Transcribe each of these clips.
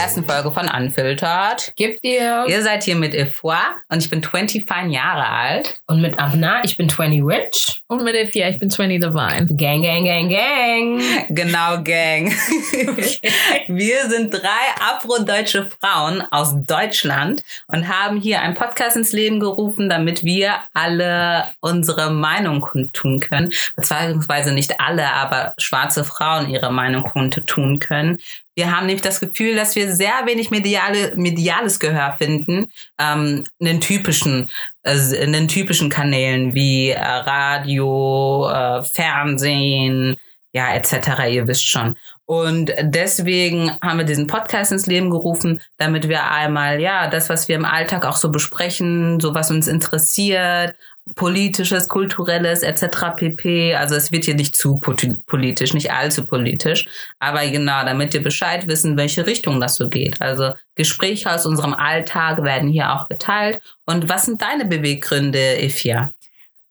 allerersten Folge von Unfiltered. Gibt ihr? Ihr seid hier mit Efoi und ich bin 25 Jahre alt. Und mit Abna, ich bin 20 Rich. Und mit Efia, ich bin 20 Divine. Gang, gang, gang, gang. Genau, Gang. Wir sind drei afrodeutsche Frauen aus Deutschland und haben hier einen Podcast ins Leben gerufen, damit wir alle unsere Meinung kundtun können. Beziehungsweise nicht alle, aber schwarze Frauen ihre Meinung kundtun können. Wir haben nämlich das Gefühl, dass wir sehr wenig mediale, mediales Gehör finden ähm, in den typischen, äh, in den typischen Kanälen wie äh, Radio, äh, Fernsehen, ja etc. Ihr wisst schon. Und deswegen haben wir diesen Podcast ins Leben gerufen, damit wir einmal ja das, was wir im Alltag auch so besprechen, so was uns interessiert, politisches, kulturelles etc. pp. Also es wird hier nicht zu politisch, nicht allzu politisch, aber genau, damit wir Bescheid wissen, welche Richtung das so geht. Also Gespräche aus unserem Alltag werden hier auch geteilt. Und was sind deine Beweggründe, Ifia?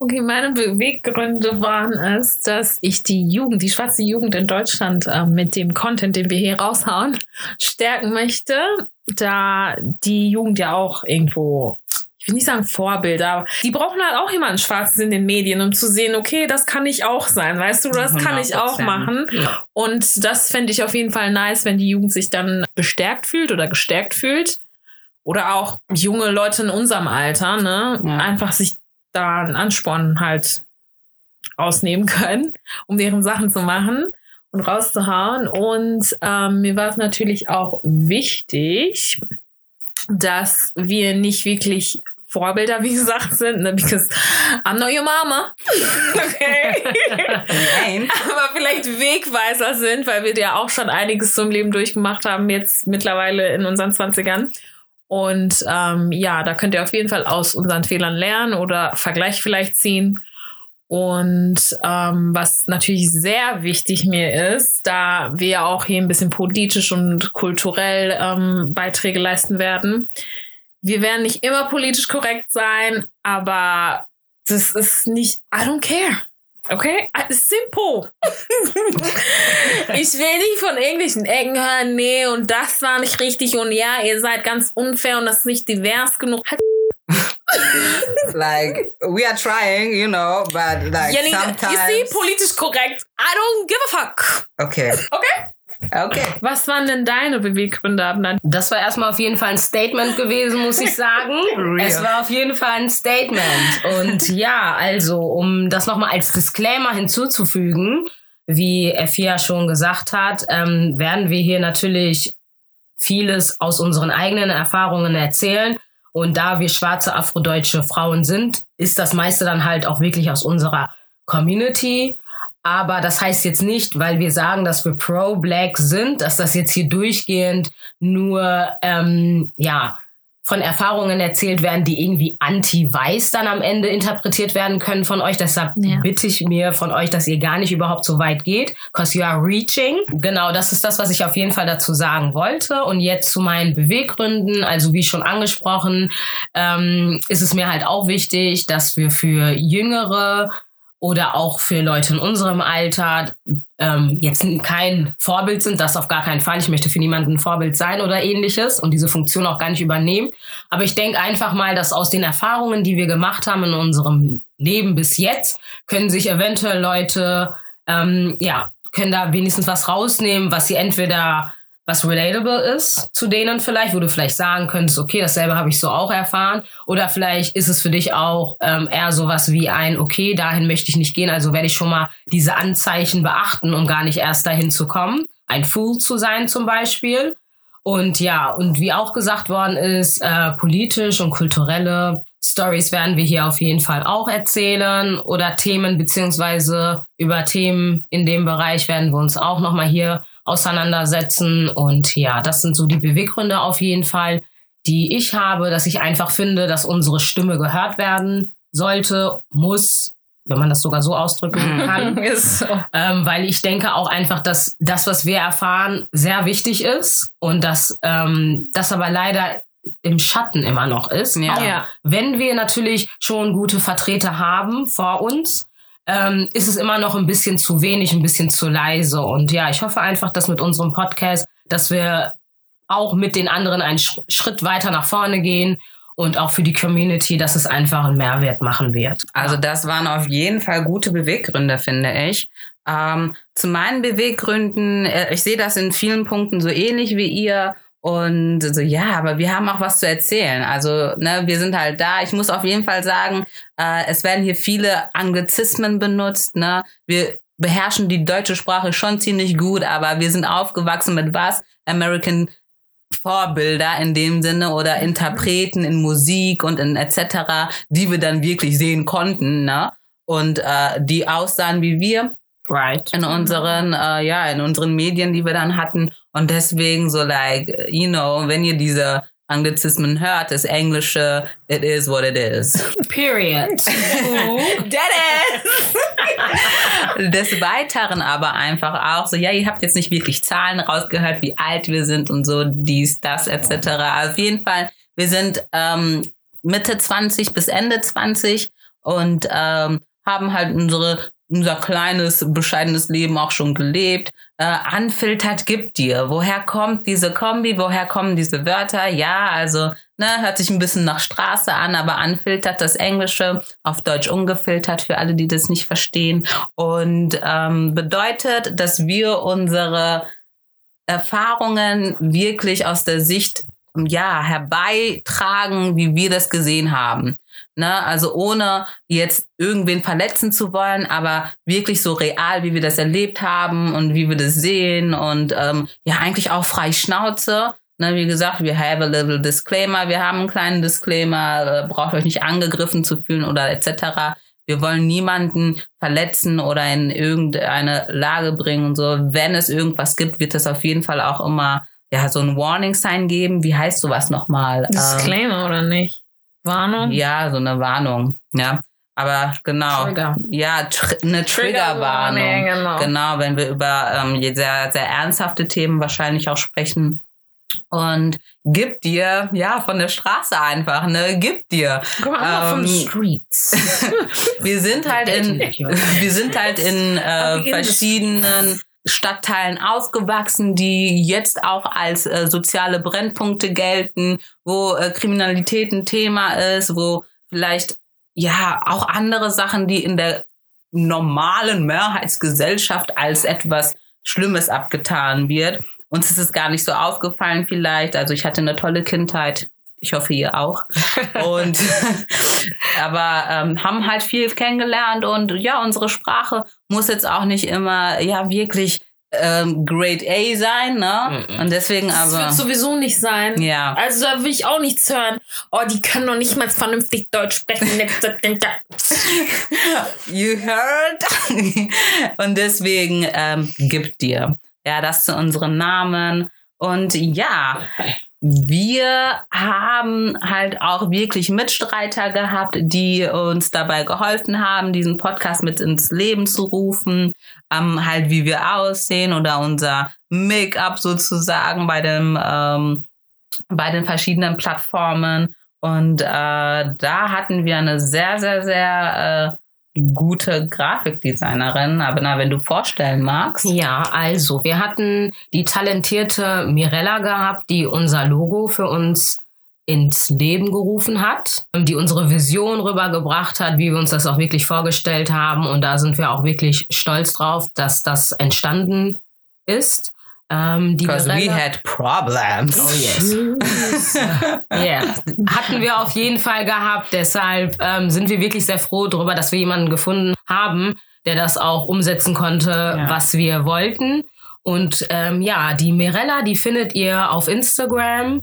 Okay, meine Beweggründe waren es, dass ich die Jugend, die schwarze Jugend in Deutschland äh, mit dem Content, den wir hier raushauen, stärken möchte, da die Jugend ja auch irgendwo will nicht sagen Vorbilder, aber die brauchen halt auch jemanden Schwarzes in den Medien, um zu sehen, okay, das kann ich auch sein, weißt du, das kann ich auch machen. Ja. Und das fände ich auf jeden Fall nice, wenn die Jugend sich dann bestärkt fühlt oder gestärkt fühlt. Oder auch junge Leute in unserem Alter, ne, ja. einfach sich da einen Ansporn halt ausnehmen können, um deren Sachen zu machen und rauszuhauen. Und ähm, mir war es natürlich auch wichtig, dass wir nicht wirklich Vorbilder, wie gesagt, sind, ne? because I'm not your mama. Okay. Aber vielleicht Wegweiser sind, weil wir ja auch schon einiges zum Leben durchgemacht haben, jetzt mittlerweile in unseren 20ern. Und ähm, ja, da könnt ihr auf jeden Fall aus unseren Fehlern lernen oder Vergleich vielleicht ziehen. Und ähm, was natürlich sehr wichtig mir ist, da wir auch hier ein bisschen politisch und kulturell ähm, Beiträge leisten werden, wir werden nicht immer politisch korrekt sein, aber das ist nicht, I don't care. Okay? Ah, simple. ich will nicht von irgendwelchen Ecken hören, nee, und das war nicht richtig und ja, ihr seid ganz unfair und das ist nicht divers genug. Halt like we are trying, you know, but like Jenny, sometimes. You see, politisch korrekt. I don't give a fuck. Okay. Okay. Okay. Was waren denn deine Beweggründe, Abnan? Das war erstmal auf jeden Fall ein Statement gewesen, muss ich sagen. es war auf jeden Fall ein Statement. Und ja, also, um das nochmal als Disclaimer hinzuzufügen, wie Effia schon gesagt hat, ähm, werden wir hier natürlich vieles aus unseren eigenen Erfahrungen erzählen. Und da wir schwarze afrodeutsche Frauen sind, ist das meiste dann halt auch wirklich aus unserer Community. Aber das heißt jetzt nicht, weil wir sagen, dass wir pro-black sind, dass das jetzt hier durchgehend nur ähm, ja von Erfahrungen erzählt werden, die irgendwie anti-weiß dann am Ende interpretiert werden können von euch. Deshalb ja. bitte ich mir von euch, dass ihr gar nicht überhaupt so weit geht, cause you are reaching. Genau, das ist das, was ich auf jeden Fall dazu sagen wollte. Und jetzt zu meinen Beweggründen. Also wie schon angesprochen, ähm, ist es mir halt auch wichtig, dass wir für jüngere oder auch für Leute in unserem Alter ähm, jetzt kein Vorbild sind, das auf gar keinen Fall. Ich möchte für niemanden ein Vorbild sein oder ähnliches und diese Funktion auch gar nicht übernehmen. Aber ich denke einfach mal, dass aus den Erfahrungen, die wir gemacht haben in unserem Leben bis jetzt, können sich eventuell Leute, ähm, ja, können da wenigstens was rausnehmen, was sie entweder was relatable ist zu denen vielleicht, wo du vielleicht sagen könntest, okay, dasselbe habe ich so auch erfahren. Oder vielleicht ist es für dich auch ähm, eher sowas wie ein, okay, dahin möchte ich nicht gehen, also werde ich schon mal diese Anzeichen beachten, um gar nicht erst dahin zu kommen. Ein Fool zu sein zum Beispiel. Und ja, und wie auch gesagt worden ist, äh, politisch und kulturelle Stories werden wir hier auf jeden Fall auch erzählen oder Themen beziehungsweise über Themen in dem Bereich werden wir uns auch nochmal hier auseinandersetzen. Und ja, das sind so die Beweggründe auf jeden Fall, die ich habe, dass ich einfach finde, dass unsere Stimme gehört werden sollte, muss, wenn man das sogar so ausdrücken kann. so. ähm, weil ich denke auch einfach, dass das, was wir erfahren, sehr wichtig ist und dass ähm, das aber leider im Schatten immer noch ist. Ja. ja. Wenn wir natürlich schon gute Vertreter haben vor uns, ähm, ist es immer noch ein bisschen zu wenig, ein bisschen zu leise. Und ja, ich hoffe einfach, dass mit unserem Podcast, dass wir auch mit den anderen einen Schritt weiter nach vorne gehen und auch für die Community, dass es einfach einen Mehrwert machen wird. Also das waren auf jeden Fall gute Beweggründe, finde ich. Ähm, zu meinen Beweggründen, äh, ich sehe das in vielen Punkten so ähnlich wie ihr. Und so, ja, aber wir haben auch was zu erzählen. Also, ne, wir sind halt da. Ich muss auf jeden Fall sagen, äh, es werden hier viele Anglizismen benutzt, ne. Wir beherrschen die deutsche Sprache schon ziemlich gut, aber wir sind aufgewachsen mit was? American Vorbilder in dem Sinne oder Interpreten in Musik und in etc., die wir dann wirklich sehen konnten, ne? Und äh, die aussahen wie wir. Right. In unseren, äh, ja, in unseren Medien, die wir dann hatten. Und deswegen so like, you know, wenn ihr diese Anglizismen hört, das Englische, it is what it is. Period. Dead is! Des Weiteren aber einfach auch so, ja, ihr habt jetzt nicht wirklich Zahlen rausgehört, wie alt wir sind und so, dies, das, etc. Auf jeden Fall, wir sind ähm, Mitte 20 bis Ende 20 und ähm, haben halt unsere unser kleines, bescheidenes Leben auch schon gelebt. Äh, unfiltert gibt dir. Woher kommt diese Kombi? Woher kommen diese Wörter? Ja, also ne, hört sich ein bisschen nach Straße an, aber unfiltert das Englische, auf Deutsch ungefiltert für alle, die das nicht verstehen. Und ähm, bedeutet, dass wir unsere Erfahrungen wirklich aus der Sicht ja herbeitragen, wie wir das gesehen haben. Ne? Also ohne jetzt irgendwen verletzen zu wollen, aber wirklich so real, wie wir das erlebt haben und wie wir das sehen und ähm, ja, eigentlich auch frei Schnauze. Ne, wie gesagt, wir have a little disclaimer, wir haben einen kleinen Disclaimer, äh, braucht euch nicht angegriffen zu fühlen oder etc. Wir wollen niemanden verletzen oder in irgendeine Lage bringen und so. Wenn es irgendwas gibt, wird es auf jeden Fall auch immer ja so ein Warning Sign geben. Wie heißt sowas nochmal? Disclaimer ähm, oder nicht? Warnung? Ja, so eine Warnung. Ja. Aber genau. Trigger. Ja, tr eine Triggerwarnung. Trigger genau. genau, wenn wir über ähm, sehr, sehr ernsthafte Themen wahrscheinlich auch sprechen. Und gib dir, ja, von der Straße einfach, ne? Gib dir. Komm mal ähm, von Streets. wir sind halt in, wir sind halt in äh, verschiedenen Stadtteilen aufgewachsen, die jetzt auch als äh, soziale Brennpunkte gelten, wo äh, Kriminalität ein Thema ist, wo vielleicht ja auch andere Sachen, die in der normalen Mehrheitsgesellschaft als etwas Schlimmes abgetan wird. Uns ist es gar nicht so aufgefallen vielleicht. Also ich hatte eine tolle Kindheit. Ich hoffe, ihr auch. Und aber ähm, haben halt viel kennengelernt und ja, unsere Sprache muss jetzt auch nicht immer ja wirklich ähm, Grade A sein, ne? Mm -mm. Und deswegen aber. Das wird sowieso nicht sein. Ja. Also da will ich auch nichts hören. Oh, die können doch nicht mal vernünftig Deutsch sprechen. you heard? Und deswegen ähm, gibt dir. Ja, das zu unseren Namen. Und ja, wir haben halt auch wirklich Mitstreiter gehabt, die uns dabei geholfen haben, diesen Podcast mit ins Leben zu rufen, ähm, halt wie wir aussehen oder unser Make-up sozusagen bei dem ähm, bei den verschiedenen Plattformen. Und äh, da hatten wir eine sehr, sehr, sehr äh, gute Grafikdesignerin. Aber na, wenn du vorstellen magst. Ja, also wir hatten die talentierte Mirella gehabt, die unser Logo für uns ins Leben gerufen hat, die unsere Vision rübergebracht hat, wie wir uns das auch wirklich vorgestellt haben. Und da sind wir auch wirklich stolz drauf, dass das entstanden ist. Ähm, Because we had problems. Oh yes. yeah. Hatten wir auf jeden Fall gehabt. Deshalb ähm, sind wir wirklich sehr froh darüber, dass wir jemanden gefunden haben, der das auch umsetzen konnte, ja. was wir wollten. Und ähm, ja, die Mirella, die findet ihr auf Instagram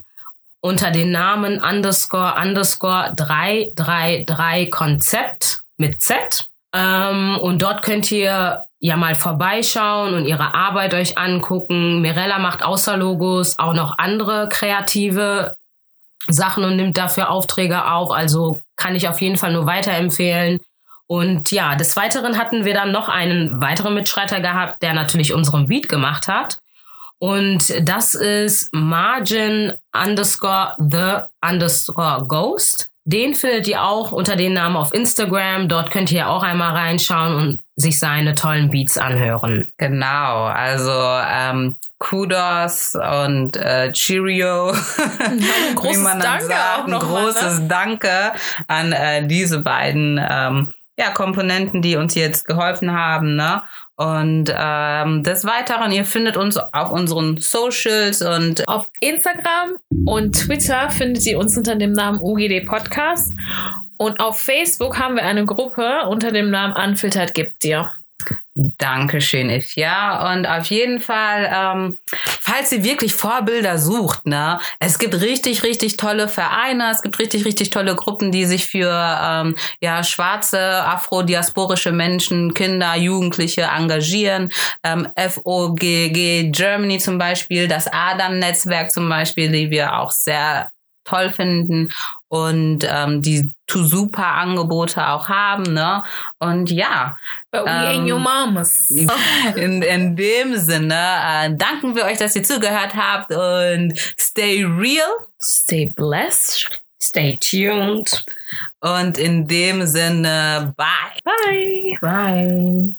unter den Namen underscore underscore 333 Konzept mit Z. Ähm, und dort könnt ihr ja mal vorbeischauen und ihre Arbeit euch angucken. Mirella macht außer Logos auch noch andere kreative Sachen und nimmt dafür Aufträge auf. Also kann ich auf jeden Fall nur weiterempfehlen. Und ja, des Weiteren hatten wir dann noch einen weiteren Mitstreiter gehabt, der natürlich unseren Beat gemacht hat. Und das ist Margin underscore the underscore ghost. Den findet ihr auch unter dem Namen auf Instagram. Dort könnt ihr auch einmal reinschauen und sich seine tollen Beats anhören. Genau, also ähm, Kudos und äh, Cheerio. Ein großes Danke sagt. auch noch Ein großes mal, ne? Danke an äh, diese beiden ähm, ja, Komponenten, die uns jetzt geholfen haben. Ne? Und ähm, des Weiteren, ihr findet uns auf unseren Socials und auf Instagram und Twitter findet ihr uns unter dem Namen UGD Podcast. Und auf Facebook haben wir eine Gruppe unter dem Namen Unfiltered gibt dir. Dankeschön, Ifja. Und auf jeden Fall, ähm, falls ihr wirklich Vorbilder sucht, ne, es gibt richtig, richtig tolle Vereine, es gibt richtig, richtig tolle Gruppen, die sich für ähm, ja schwarze, afrodiasporische Menschen, Kinder, Jugendliche engagieren. Ähm, FOGG Germany zum Beispiel, das Adam-Netzwerk zum Beispiel, die wir auch sehr toll finden und ähm, die to super Angebote auch haben, ne? Und ja. But we ähm, ain't your mamas. In, in dem Sinne äh, danken wir euch, dass ihr zugehört habt und stay real. Stay blessed. Stay tuned. Und in dem Sinne, bye. Bye. Bye.